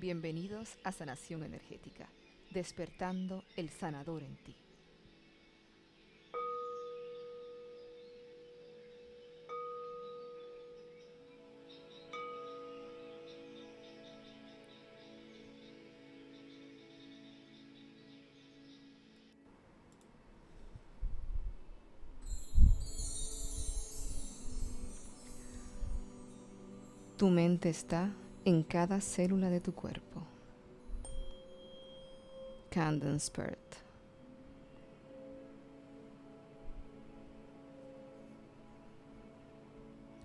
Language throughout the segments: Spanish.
Bienvenidos a Sanación Energética, despertando el sanador en ti. Tu mente está en cada célula de tu cuerpo. Spirit.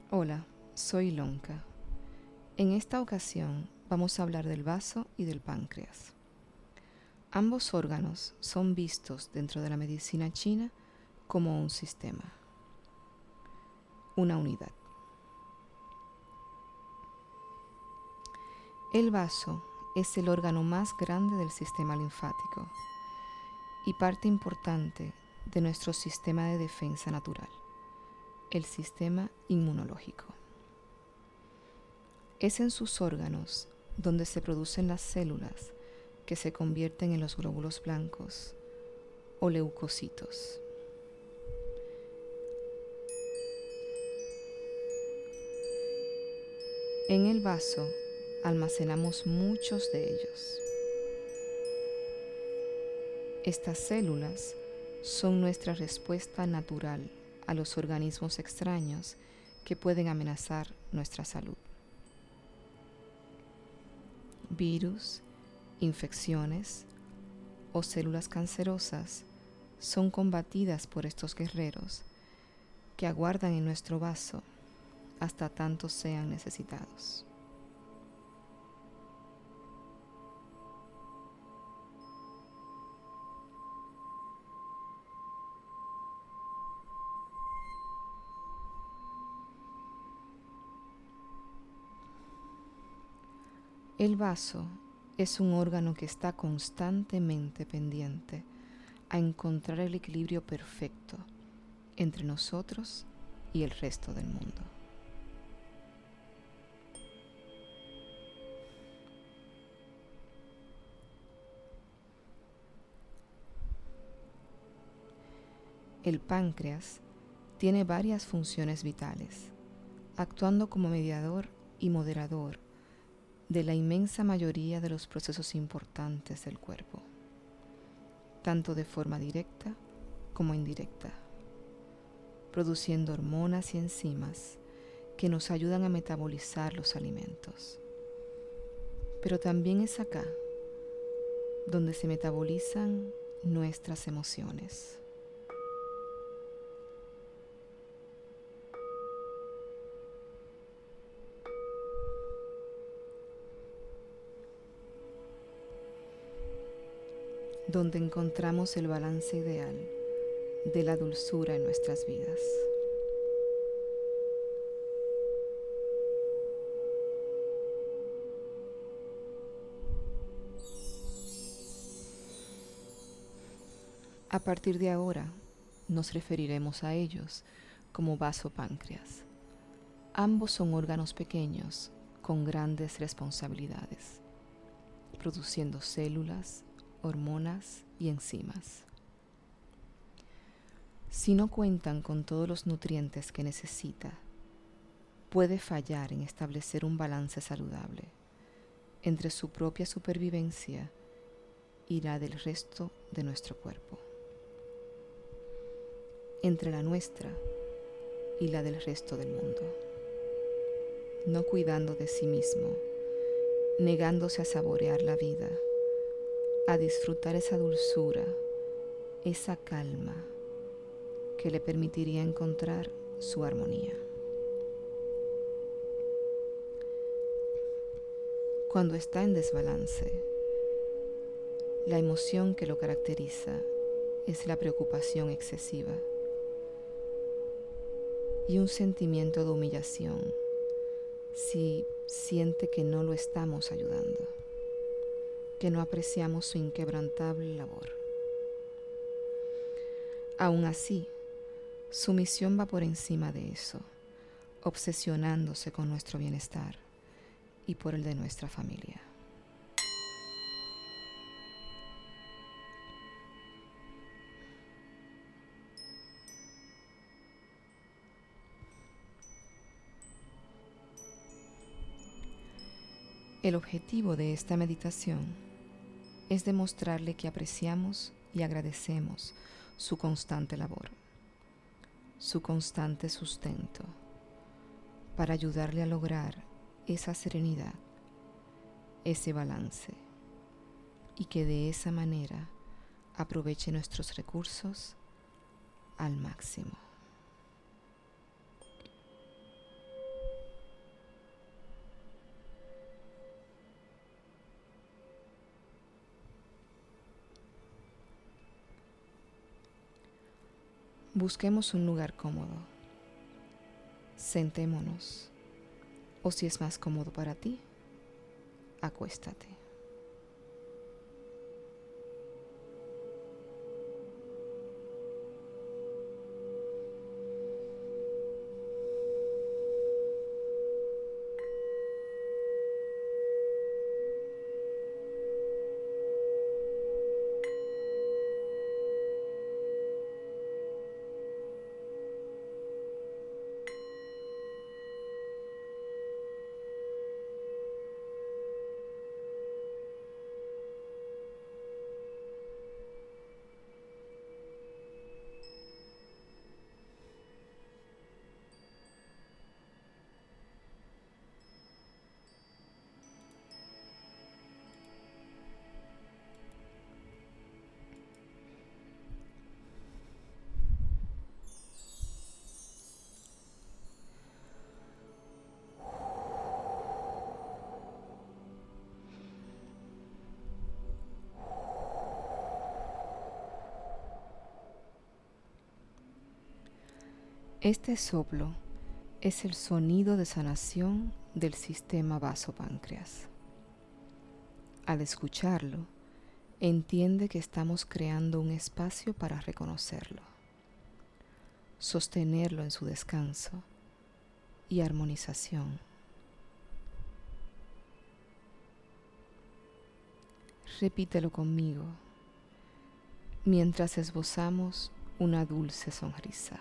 Hola, soy Lonka. En esta ocasión vamos a hablar del vaso y del páncreas. Ambos órganos son vistos dentro de la medicina china como un sistema, una unidad. El vaso es el órgano más grande del sistema linfático y parte importante de nuestro sistema de defensa natural, el sistema inmunológico. Es en sus órganos donde se producen las células que se convierten en los glóbulos blancos o leucocitos. En el vaso almacenamos muchos de ellos. Estas células son nuestra respuesta natural a los organismos extraños que pueden amenazar nuestra salud. Virus, infecciones o células cancerosas son combatidas por estos guerreros que aguardan en nuestro vaso hasta tanto sean necesitados. El vaso es un órgano que está constantemente pendiente a encontrar el equilibrio perfecto entre nosotros y el resto del mundo. El páncreas tiene varias funciones vitales, actuando como mediador y moderador de la inmensa mayoría de los procesos importantes del cuerpo, tanto de forma directa como indirecta, produciendo hormonas y enzimas que nos ayudan a metabolizar los alimentos. Pero también es acá donde se metabolizan nuestras emociones. Donde encontramos el balance ideal de la dulzura en nuestras vidas. A partir de ahora nos referiremos a ellos como vaso páncreas. Ambos son órganos pequeños con grandes responsabilidades, produciendo células, hormonas y enzimas. Si no cuentan con todos los nutrientes que necesita, puede fallar en establecer un balance saludable entre su propia supervivencia y la del resto de nuestro cuerpo, entre la nuestra y la del resto del mundo, no cuidando de sí mismo, negándose a saborear la vida a disfrutar esa dulzura, esa calma que le permitiría encontrar su armonía. Cuando está en desbalance, la emoción que lo caracteriza es la preocupación excesiva y un sentimiento de humillación si siente que no lo estamos ayudando que no apreciamos su inquebrantable labor. Aún así, su misión va por encima de eso, obsesionándose con nuestro bienestar y por el de nuestra familia. El objetivo de esta meditación es demostrarle que apreciamos y agradecemos su constante labor, su constante sustento, para ayudarle a lograr esa serenidad, ese balance, y que de esa manera aproveche nuestros recursos al máximo. Busquemos un lugar cómodo. Sentémonos. O si es más cómodo para ti, acuéstate. Este soplo es el sonido de sanación del sistema vasopáncreas. Al escucharlo, entiende que estamos creando un espacio para reconocerlo, sostenerlo en su descanso y armonización. Repítelo conmigo mientras esbozamos una dulce sonrisa.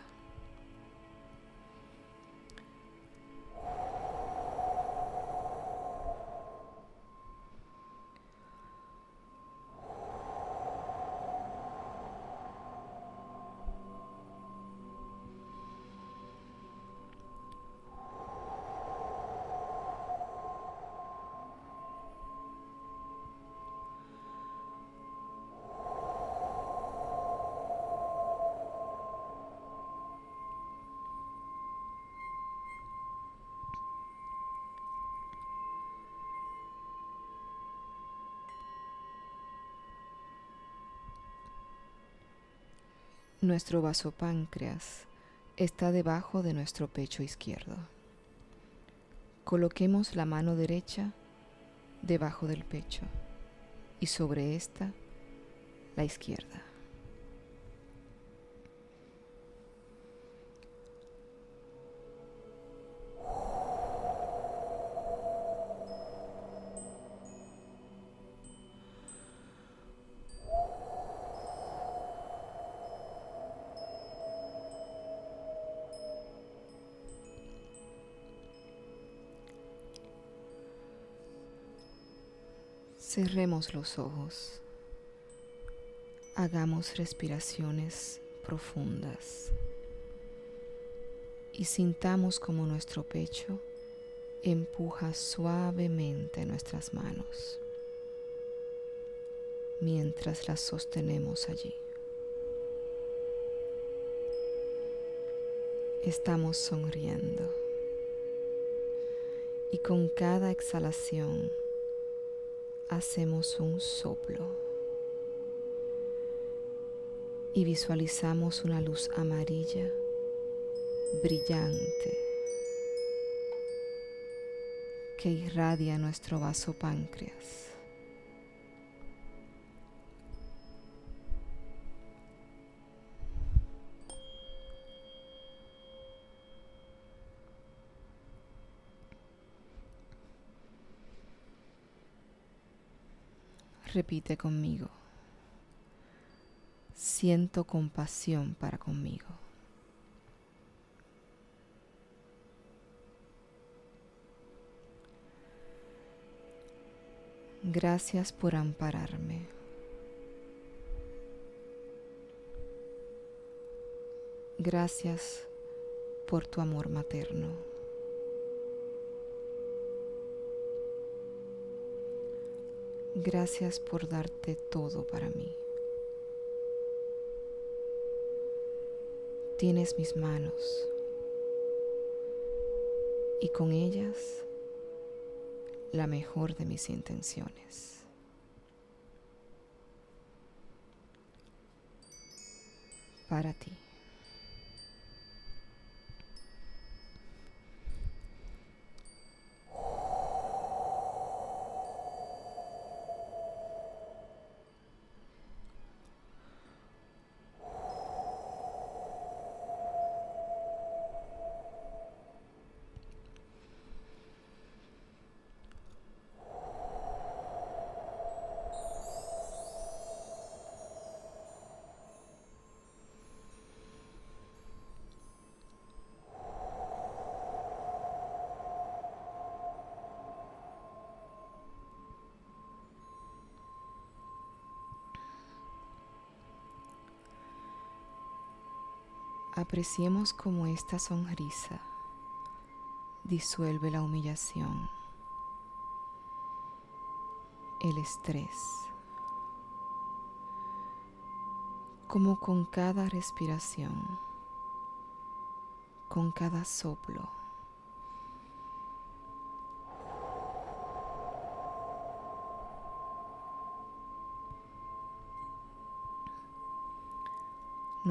Nuestro vasopáncreas está debajo de nuestro pecho izquierdo. Coloquemos la mano derecha debajo del pecho y sobre esta la izquierda. Cerremos los ojos. Hagamos respiraciones profundas y sintamos como nuestro pecho empuja suavemente nuestras manos mientras las sostenemos allí. Estamos sonriendo y con cada exhalación hacemos un soplo y visualizamos una luz amarilla brillante que irradia nuestro vaso páncreas. Repite conmigo. Siento compasión para conmigo. Gracias por ampararme. Gracias por tu amor materno. Gracias por darte todo para mí. Tienes mis manos y con ellas la mejor de mis intenciones. Para ti. Apreciemos cómo esta sonrisa disuelve la humillación, el estrés, como con cada respiración, con cada soplo,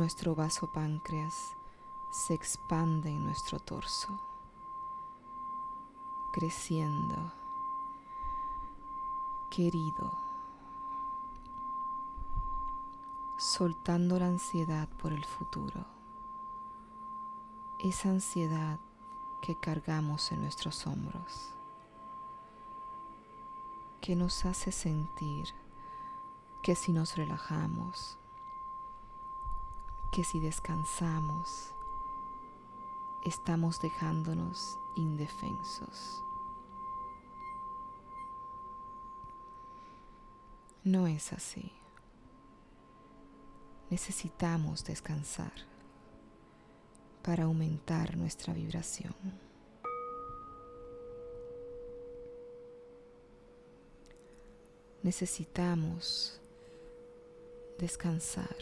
nuestro vaso páncreas se expande en nuestro torso, creciendo, querido, soltando la ansiedad por el futuro, esa ansiedad que cargamos en nuestros hombros, que nos hace sentir que si nos relajamos, que si descansamos, estamos dejándonos indefensos. No es así. Necesitamos descansar para aumentar nuestra vibración. Necesitamos descansar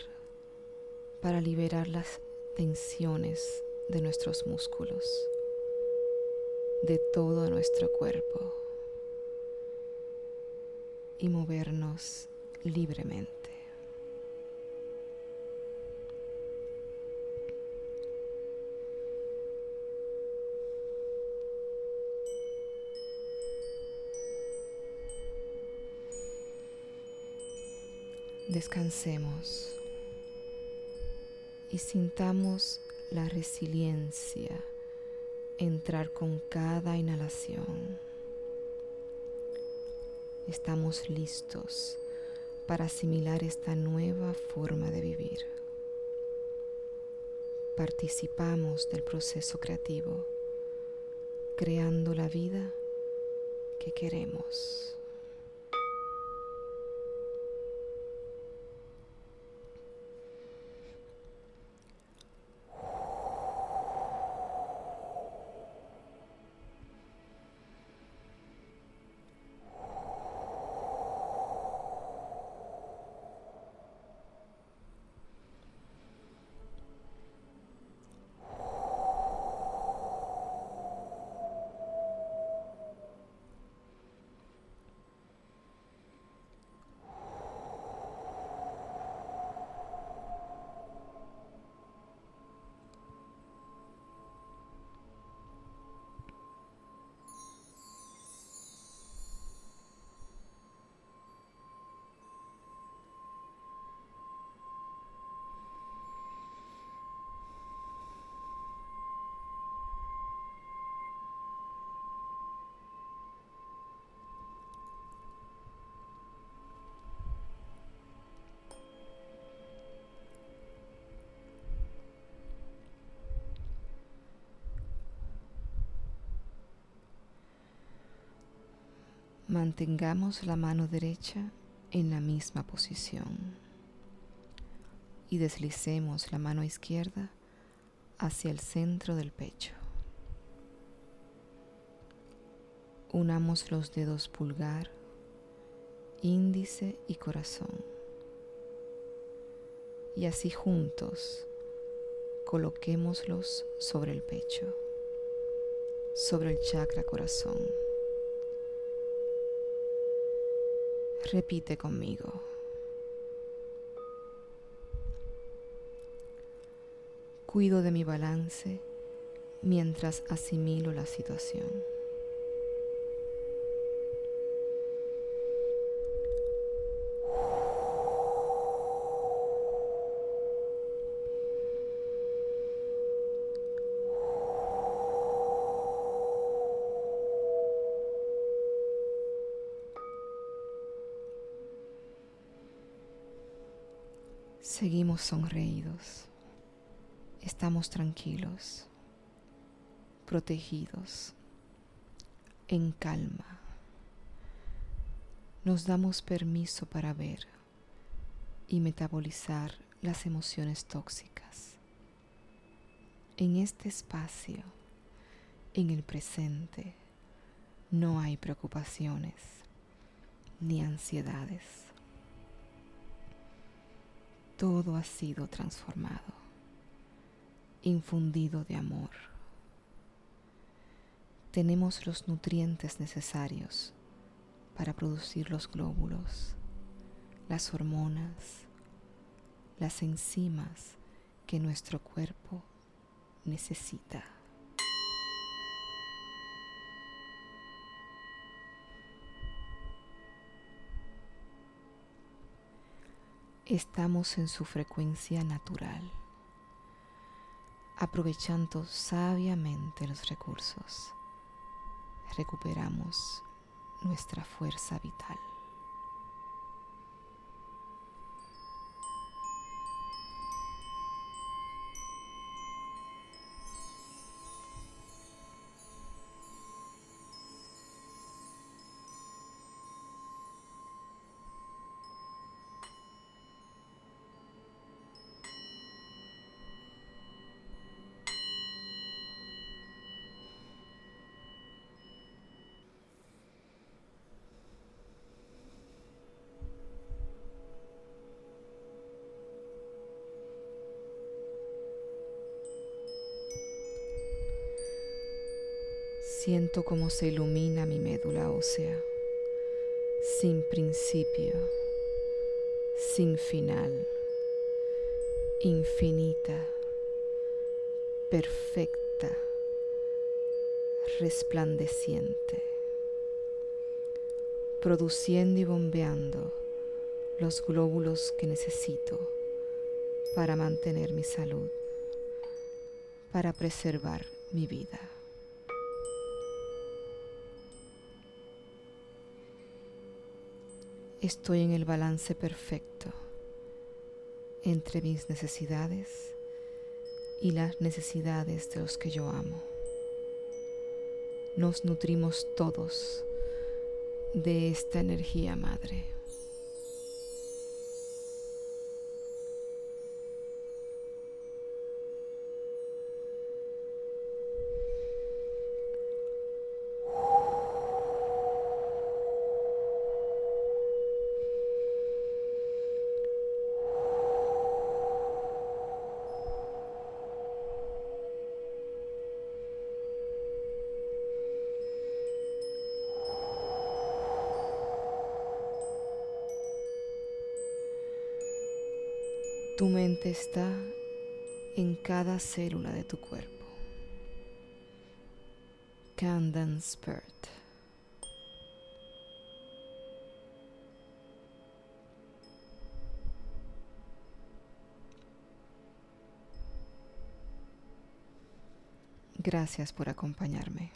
para liberar las tensiones de nuestros músculos, de todo nuestro cuerpo y movernos libremente. Descansemos y sintamos la resiliencia entrar con cada inhalación. Estamos listos para asimilar esta nueva forma de vivir. Participamos del proceso creativo, creando la vida que queremos. Mantengamos la mano derecha en la misma posición y deslicemos la mano izquierda hacia el centro del pecho. Unamos los dedos pulgar, índice y corazón. Y así juntos coloquémoslos sobre el pecho, sobre el chakra corazón. Repite conmigo. Cuido de mi balance mientras asimilo la situación. Seguimos sonreídos. Estamos tranquilos, protegidos, en calma. Nos damos permiso para ver y metabolizar las emociones tóxicas. En este espacio, en el presente, no hay preocupaciones ni ansiedades todo ha sido transformado, infundido de amor. Tenemos los nutrientes necesarios para producir los glóbulos, las hormonas, las enzimas que nuestro cuerpo necesita. Estamos en su frecuencia natural, aprovechando sabiamente los recursos. Recuperamos nuestra fuerza vital. Siento como se ilumina mi médula ósea, sin principio, sin final, infinita, perfecta, resplandeciente, produciendo y bombeando los glóbulos que necesito para mantener mi salud, para preservar mi vida. Estoy en el balance perfecto entre mis necesidades y las necesidades de los que yo amo. Nos nutrimos todos de esta energía madre. Tu mente está en cada célula de tu cuerpo. Kandan Spirit. Gracias por acompañarme.